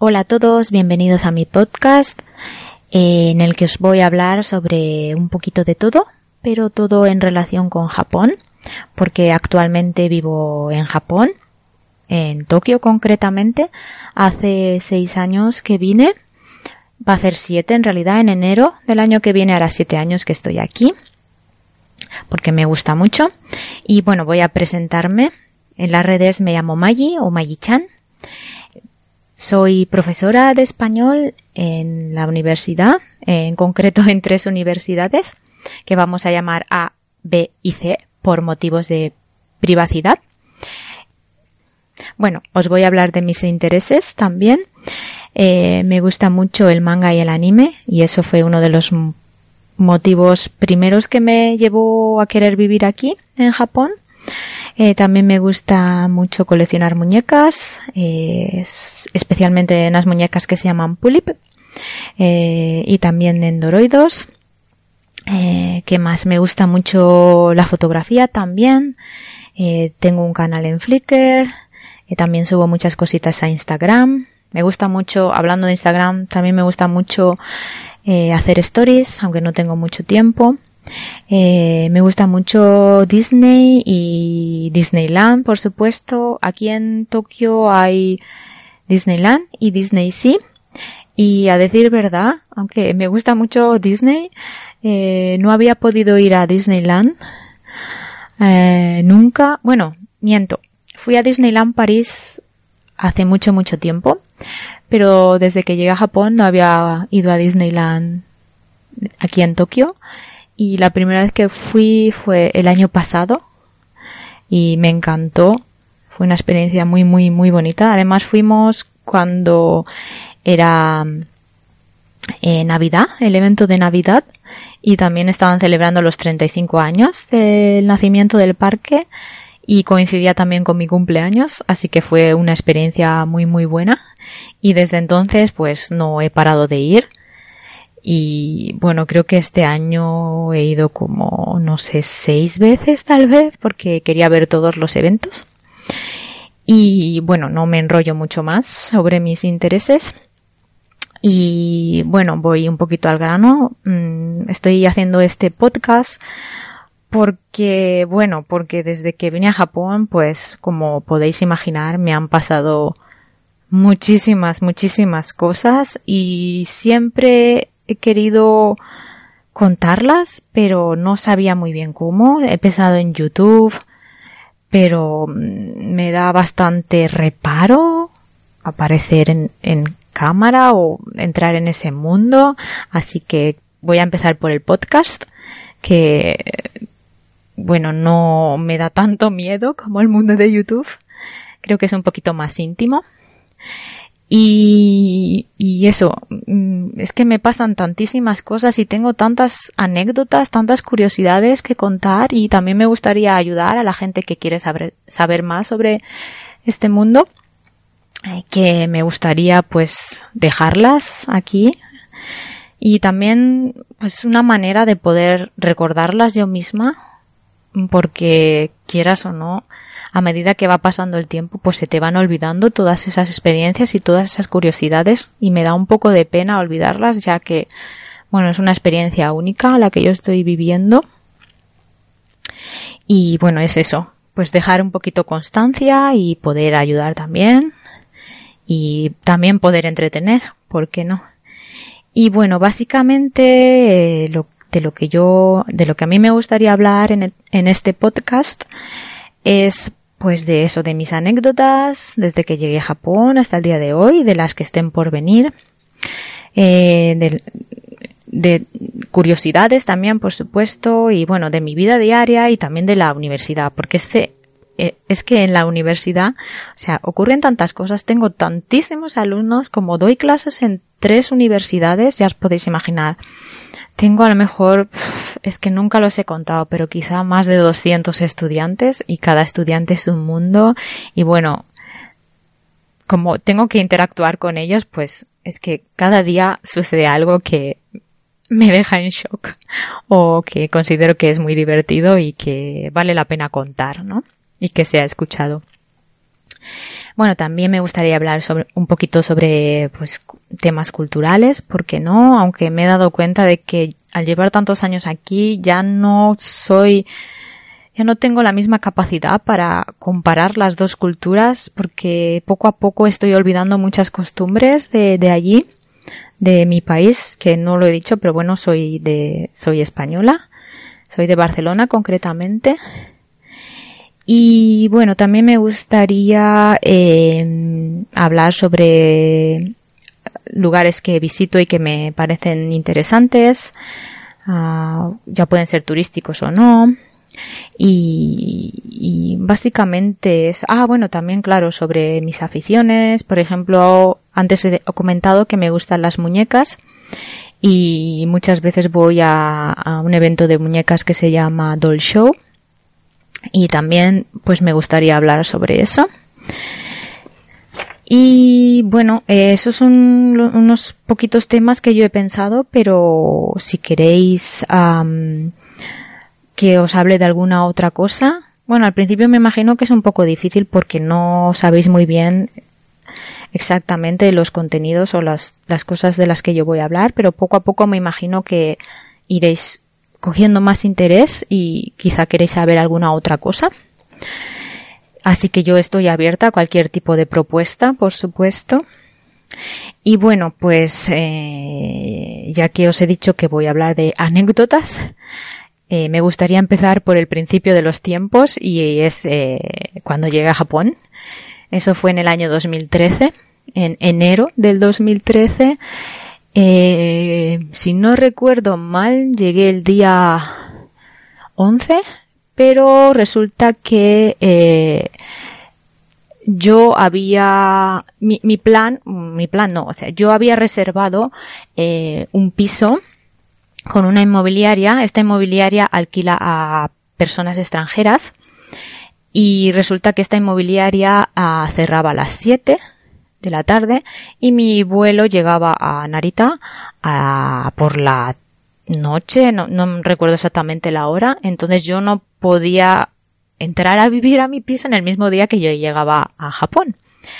Hola a todos, bienvenidos a mi podcast eh, en el que os voy a hablar sobre un poquito de todo, pero todo en relación con Japón, porque actualmente vivo en Japón, en Tokio concretamente. Hace seis años que vine, va a ser siete en realidad, en enero del año que viene hará siete años que estoy aquí, porque me gusta mucho. Y bueno, voy a presentarme. En las redes me llamo Mayi o Mayi-chan. Soy profesora de español en la universidad, en concreto en tres universidades, que vamos a llamar A, B y C por motivos de privacidad. Bueno, os voy a hablar de mis intereses también. Eh, me gusta mucho el manga y el anime y eso fue uno de los motivos primeros que me llevó a querer vivir aquí en Japón. Eh, también me gusta mucho coleccionar muñecas, eh, especialmente unas muñecas que se llaman Pulip eh, y también Endoroidos. Eh, que más me gusta mucho la fotografía también. Tengo un canal en Flickr. también subo muchas cositas a Instagram. Me gusta mucho, hablando de Instagram, también me gusta mucho hacer stories, aunque no tengo mucho tiempo. Eh, me gusta mucho Disney y Disneyland, por supuesto. Aquí en Tokio hay Disneyland y Disney Sea. Y a decir verdad, aunque me gusta mucho Disney, eh, no había podido ir a Disneyland eh, nunca. Bueno, miento. Fui a Disneyland París hace mucho, mucho tiempo. Pero desde que llegué a Japón no había ido a Disneyland aquí en Tokio y la primera vez que fui fue el año pasado y me encantó. Fue una experiencia muy, muy, muy bonita. Además fuimos cuando era eh, Navidad, el evento de Navidad, y también estaban celebrando los 35 años del nacimiento del parque y coincidía también con mi cumpleaños, así que fue una experiencia muy, muy buena. Y desde entonces, pues no he parado de ir y bueno, creo que este año he ido como, no sé, seis veces tal vez, porque quería ver todos los eventos. Y bueno, no me enrollo mucho más sobre mis intereses. Y bueno, voy un poquito al grano. Mm, estoy haciendo este podcast porque, bueno, porque desde que vine a Japón, pues como podéis imaginar, me han pasado muchísimas, muchísimas cosas y siempre he querido contarlas, pero no sabía muy bien cómo. He pensado en YouTube, pero mm, me da bastante reparo aparecer en, cámara o entrar en ese mundo. Así que voy a empezar por el podcast, que bueno, no me da tanto miedo como el mundo de YouTube. Creo que es un poquito más íntimo. Y, y eso, mm, es que me pasan tantísimas cosas y tengo tantas anécdotas, tantas curiosidades que contar y también me gustaría ayudar a la gente que quiere saber, saber más sobre este mundo, eh, que me gustaría pues dejarlas aquí. Y también pues una manera de poder recordarlas yo misma porque quieras o no, a medida que va pasando el tiempo, pues se te van olvidando todas esas experiencias y todas esas curiosidades y me da un poco de pena olvidarlas ya que, bueno, es una experiencia única la que yo estoy viviendo. Y bueno, es eso, pues dejar un poquito constancia y poder ayudar también y también poder entretener, ¿por qué no? Y bueno, básicamente eh, de lo que yo, de lo que a mí me gustaría hablar en, en este podcast es pues de eso, de mis anécdotas desde que llegué a Japón hasta el día de hoy, de las que estén por venir, eh, de, de, curiosidades también, por supuesto, y bueno, de mi vida diaria y también de la universidad, porque este, eh, es que en la universidad, o sea, ocurren tantas cosas, tengo tantísimos alumnos, como doy clases en tres universidades, ya os podéis imaginar tengo a lo mejor, es que nunca los he contado, pero quizá más de 200 estudiantes y cada estudiante es un mundo y bueno, como tengo que interactuar con ellos, pues es que cada día sucede algo que me deja en shock o que considero que es muy divertido y que vale la pena contar, ¿no? Y que sea escuchado. Bueno, también me gustaría hablar sobre, un poquito sobre pues, temas culturales, porque no, aunque me he dado cuenta de que al llevar tantos años aquí ya no soy, ya no tengo la misma capacidad para comparar las dos culturas, porque poco a poco estoy olvidando muchas costumbres de, de allí, de mi país, que no lo he dicho, pero bueno, soy de, soy española, soy de Barcelona concretamente. Y bueno, también me gustaría eh, hablar sobre lugares que visito y que me parecen interesantes, uh, ya pueden ser turísticos o no. Y, y, básicamente es, ah, bueno, también claro, sobre mis aficiones, por ejemplo, antes he comentado que me gustan las muñecas y muchas veces voy a un evento de muñecas que se llama Doll Show y también pues me gustaría hablar sobre eso. Y bueno, eh, esos son unos poquitos temas que yo he pensado, pero si queréis que os hable de alguna otra cosa, bueno, al principio me imagino que es un poco difícil porque no sabéis muy bien exactamente los contenidos o las, las cosas de las que yo voy a hablar, pero poco a poco me imagino que iréis cogiendo más interés y quizá queréis saber alguna otra cosa. Así que yo estoy abierta a cualquier tipo de propuesta, por supuesto. Y bueno, pues eh, ya que os he dicho que voy a hablar de anécdotas, eh, me gustaría empezar por el principio de los tiempos y es eh, cuando llegué a Japón. Eso fue en el año 2013, en enero del 2013. Si no recuerdo mal, llegué el día 11 pero resulta que eh, yo había mi, mi, plan, mi plan no, o sea, yo había reservado eh, un piso con una inmobiliaria. Esta inmobiliaria alquila a personas extranjeras y resulta que esta inmobiliaria ah, cerraba a las 7 de la tarde y mi vuelo llegaba a Narita a, por la noche, no, no recuerdo exactamente la hora, entonces yo no podía entrar a vivir a mi piso en el mismo día que yo llegaba a Japón.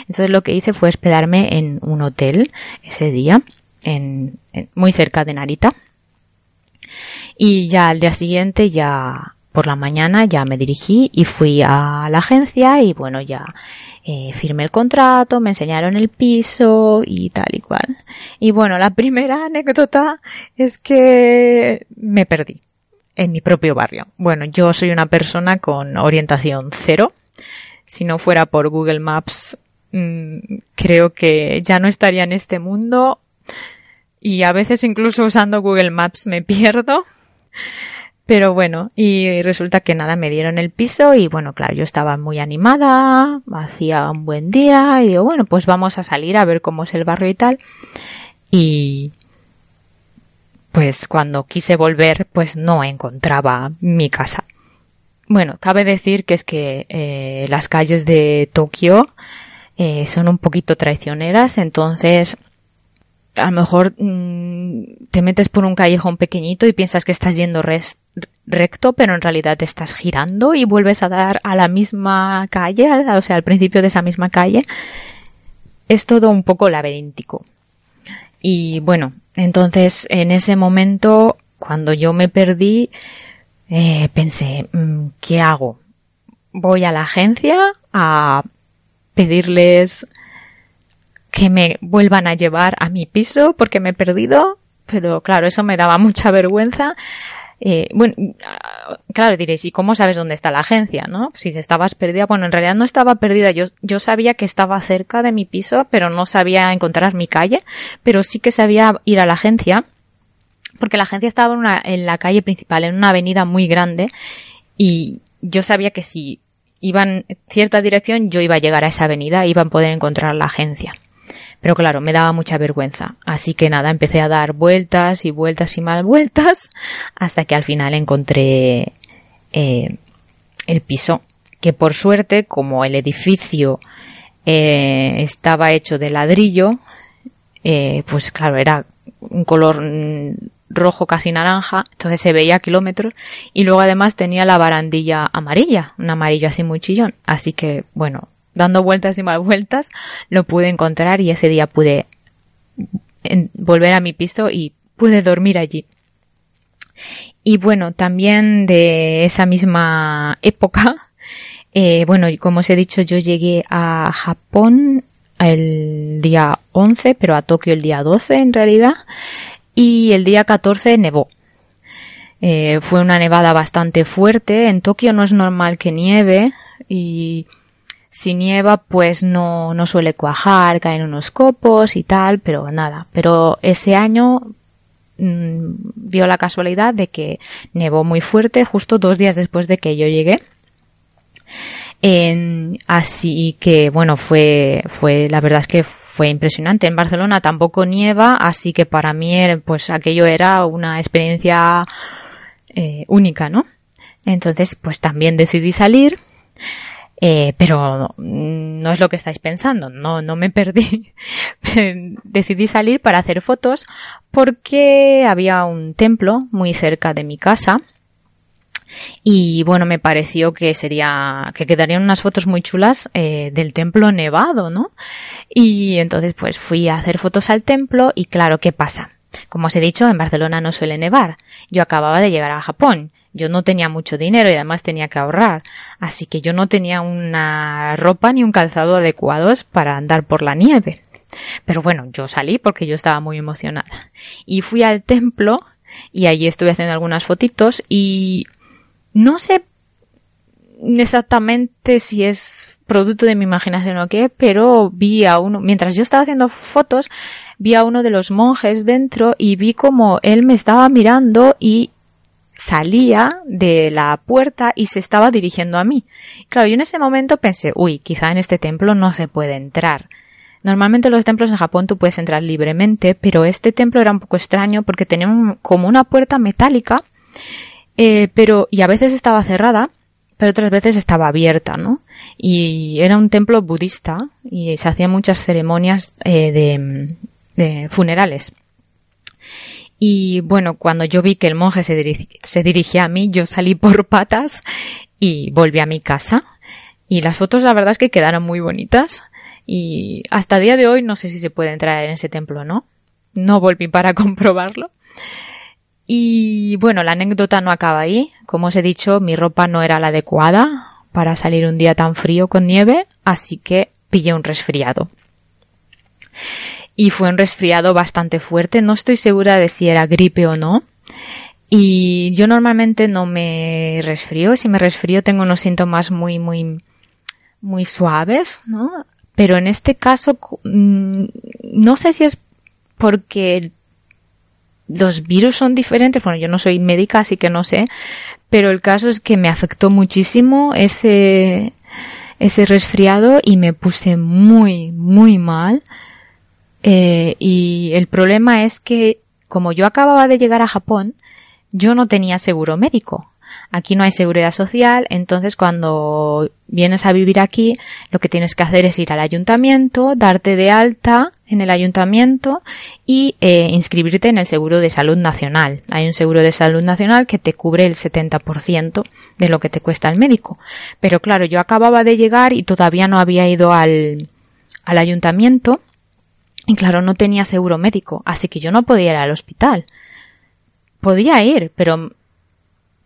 Entonces lo que hice fue hospedarme en un hotel ese día, en, muy cerca de Narita. Y ya al día siguiente, ya por la mañana, ya me dirigí y fui a la agencia y bueno, ya eh, firmé el contrato, me enseñaron el piso y tal y cual. Y bueno, la primera anécdota es que me perdí en mi propio barrio. Bueno, yo soy una persona con orientación cero. Si no fuera por Google Maps, mmm, creo que ya no estaría en este mundo. Y a veces incluso usando Google Maps me pierdo. Pero bueno, y resulta que nada, me dieron el piso y bueno, claro, yo estaba muy animada, hacía un buen día y digo, bueno, pues vamos a salir a ver cómo es el barrio y tal. Y pues cuando quise volver, pues no encontraba mi casa. Bueno, cabe decir que es que eh, las calles de Tokio eh, son un poquito traicioneras, entonces a lo mejor mmm, te metes por un callejón pequeñito y piensas que estás yendo recto, pero en realidad te estás girando y vuelves a dar a la misma calle, o sea, al principio de esa misma calle. Es todo un poco laberíntico. Y bueno, entonces en ese momento, cuando yo me perdí, eh, pensé, mm, ¿qué hago? Voy a la agencia a pedirles que me vuelvan a llevar a mi piso porque me he perdido, pero claro, eso me daba mucha vergüenza. Eh, bueno, claro, diréis, ¿y cómo sabes dónde está la agencia, no? Si estabas perdida, bueno, en realidad no estaba perdida, yo, yo sabía que estaba cerca de mi piso, pero no sabía encontrar mi calle, pero sí que sabía ir a la agencia, porque la agencia estaba en, una, en la calle principal, en una avenida muy grande, y yo sabía que si iban en cierta dirección, yo iba a llegar a esa avenida, iba a poder encontrar la agencia. Pero claro, me daba mucha vergüenza. Así que nada, empecé a dar vueltas y vueltas y mal vueltas hasta que al final encontré eh, el piso. Que por suerte, como el edificio eh, estaba hecho de ladrillo, eh, pues claro, era un color rojo casi naranja, entonces se veía a kilómetros y luego además tenía la barandilla amarilla, un amarillo así muy chillón, así que bueno, dando vueltas y más vueltas, lo pude encontrar y ese día pude volver a mi piso y pude dormir allí. Y bueno, también de esa misma época, eh, bueno, como os he dicho, yo llegué a Japón el día 11, pero a Tokio el día 12 en realidad, y el día 14 nevó. Eh, fue una nevada bastante fuerte. En Tokio no es normal que nieve y si nieva pues no, no suele cuajar, caen unos copos y tal, pero nada. Pero ese año mmm, dio la casualidad de que nevó muy fuerte justo dos días después de que yo llegué. Así que bueno, fue, fue, la verdad es que fue impresionante. En Barcelona tampoco nieva, así que para mí pues aquello era una experiencia eh, única, ¿no? Entonces, pues también decidí salir, eh, pero no es lo que estáis pensando, no, no me perdí. decidí salir para hacer fotos porque había un templo muy cerca de mi casa y bueno, me pareció que sería, que quedarían unas fotos muy chulas eh, del templo nevado, ¿no? Y entonces pues fui a hacer fotos al templo y claro, ¿qué pasa? Como os he dicho, en Barcelona no suele nevar. Yo acababa de llegar a Japón. Yo no tenía mucho dinero y además tenía que ahorrar. Así que yo no tenía una ropa ni un calzado adecuados para andar por la nieve. Pero bueno, yo salí porque yo estaba muy emocionada. Y fui al templo y allí estuve haciendo algunas fotitos y no sé exactamente si es producto de mi imaginación o qué, pero vi a uno, mientras yo estaba haciendo fotos, vi a uno de los monjes dentro y vi como él me estaba mirando y salía de la puerta y se estaba dirigiendo a mí. Claro, yo en ese momento pensé, uy, quizá en este templo no se puede entrar. Normalmente los templos en Japón tú puedes entrar libremente, pero este templo era un poco extraño porque tenía como una puerta metálica, eh, pero y a veces estaba cerrada, pero otras veces estaba abierta, ¿no? Y era un templo budista y se hacían muchas ceremonias eh, de, funerales. Y bueno, cuando yo vi que el monje se, se dirigía a mí, yo salí por patas y volví a mi casa. Y las fotos la verdad es que quedaron muy bonitas. Y hasta día de hoy no sé si se puede entrar en ese templo o no. No volví para comprobarlo. Y bueno, la anécdota no acaba ahí. Como os he dicho, mi ropa no era la adecuada para salir un día tan frío con nieve, así que pillé un resfriado y fue un resfriado bastante fuerte. No estoy segura de si era gripe o no. Y yo normalmente no me resfrío. Si me resfrío tengo unos síntomas muy, muy, muy suaves, ¿no? Pero en este caso, mm, no sé si es porque los virus son diferentes. Bueno, yo no soy médica, así que no sé. Pero el caso es que me afectó muchísimo ese, ese resfriado y me puse muy, muy mal. Eh, y el problema es que, como yo acababa de llegar a Japón, yo no tenía seguro médico. Aquí no hay seguridad social, entonces cuando vienes a vivir aquí, lo que tienes que hacer es ir al ayuntamiento, darte de alta en el ayuntamiento y eh, inscribirte en el seguro de salud nacional. Hay un seguro de salud nacional que te cubre el 70% de lo que te cuesta el médico. Pero claro, yo acababa de llegar y todavía no había ido al, al ayuntamiento y claro, no tenía seguro médico, así que yo no podía ir al hospital. Podía ir, pero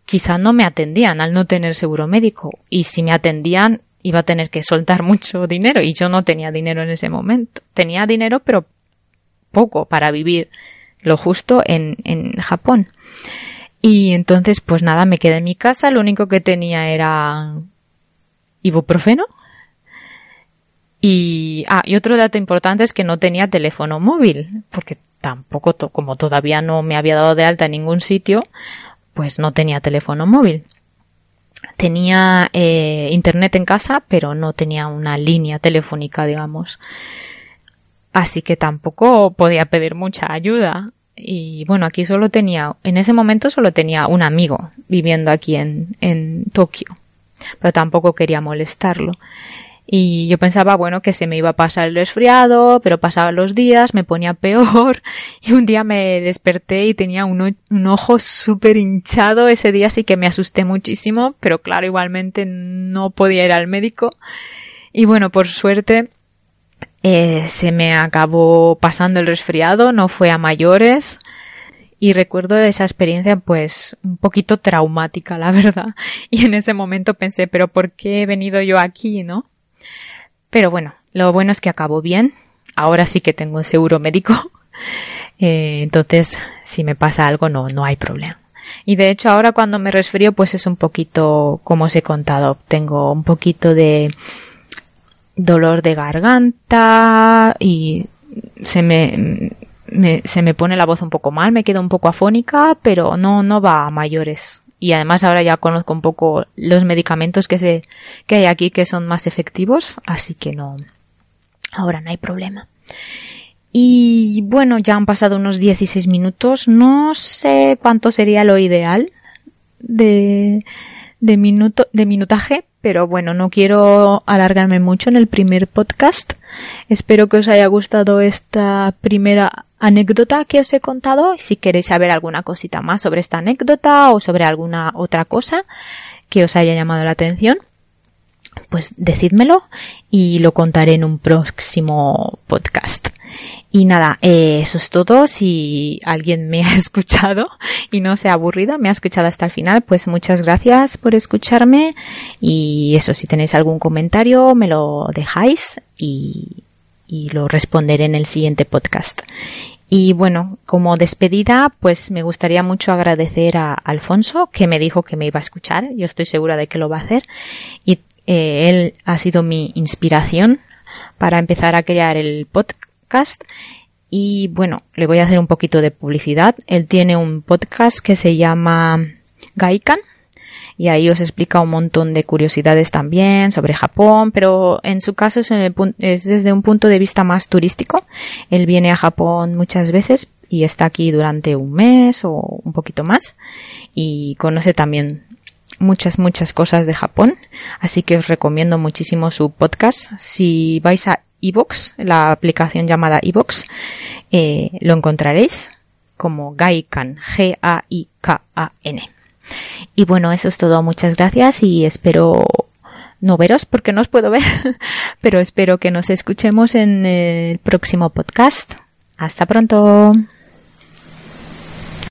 quizá no me atendían al no tener seguro médico. Y si me atendían, iba a tener que soltar mucho dinero y yo no tenía dinero en ese momento. Tenía dinero, pero poco para vivir lo justo en, en Japón. Y entonces, pues nada, me quedé en mi casa. Lo único que tenía era ibuprofeno y, ah, y otro dato importante es que no tenía teléfono móvil, porque tampoco, como todavía no me había dado de alta en ningún sitio, pues no tenía teléfono móvil. Tenía eh, internet en casa, pero no tenía una línea telefónica, digamos. Así que tampoco podía pedir mucha ayuda. Y bueno, aquí solo tenía, en ese momento solo tenía un amigo viviendo aquí en, en Tokio. Pero tampoco quería molestarlo. Y yo pensaba, bueno, que se me iba a pasar el resfriado, pero pasaban los días, me ponía peor y un día me desperté y tenía un, ojo súper hinchado. Ese día sí que me asusté muchísimo, pero claro, igualmente no podía ir al médico. Y bueno, por suerte eh, se me acabó pasando el resfriado, no fue a mayores. Y recuerdo esa experiencia pues un poquito traumática, la verdad. Y en ese momento pensé, pero ¿por qué he venido yo aquí, no? Pero bueno, lo bueno es que acabó bien. Ahora sí que tengo seguro médico. Eh, entonces, si me pasa algo, no, no hay problema. Y de hecho ahora cuando me resfrío pues es un poquito, como os he contado, tengo un poquito de dolor de garganta y se me, se me pone la voz un poco mal, me quedo un poco afónica, pero no, no va a mayores. Y además ahora ya conozco un poco los medicamentos que se, que hay aquí que son más efectivos, así que no, ahora no hay problema. Y bueno, ya han pasado unos 16 minutos. No sé cuánto sería lo ideal de, de, minuto, de minutaje, pero bueno, no quiero alargarme mucho en el primer podcast. Espero que os haya gustado esta primera anécdota que os he contado. Si queréis saber alguna cosita más sobre esta anécdota o sobre alguna otra cosa que os haya llamado la atención, pues decídmelo y lo contaré en un próximo podcast. Y nada, eh, eso es todo. Si alguien me ha escuchado y no se ha aburrido, me ha escuchado hasta el final, pues muchas gracias por escucharme. Y eso, si tenéis algún comentario, me lo dejáis y, y lo responderé en el siguiente podcast. Y bueno, como despedida, pues me gustaría mucho agradecer a Alfonso, que me dijo que me iba a escuchar. Yo estoy segura de que lo va a hacer. Y eh, él ha sido mi inspiración para empezar a crear el podcast y bueno, le voy a hacer un poquito de publicidad. Él tiene un podcast que se llama Gaikan y ahí os explica un montón de curiosidades también sobre Japón, pero en su caso es, es, desde un punto de vista más turístico. Él viene a Japón muchas veces y está aquí durante un mes o un poquito más y conoce también muchas, muchas cosas de Japón. Así que os recomiendo muchísimo su podcast. Si vais a iVoox, la aplicación llamada iVoox, eh, lo encontraréis como Gaikan, G-A-I-K-A-N. Y bueno, eso es todo. Muchas gracias y espero no veros porque no os puedo ver, pero espero que nos escuchemos en el próximo podcast. Hasta pronto.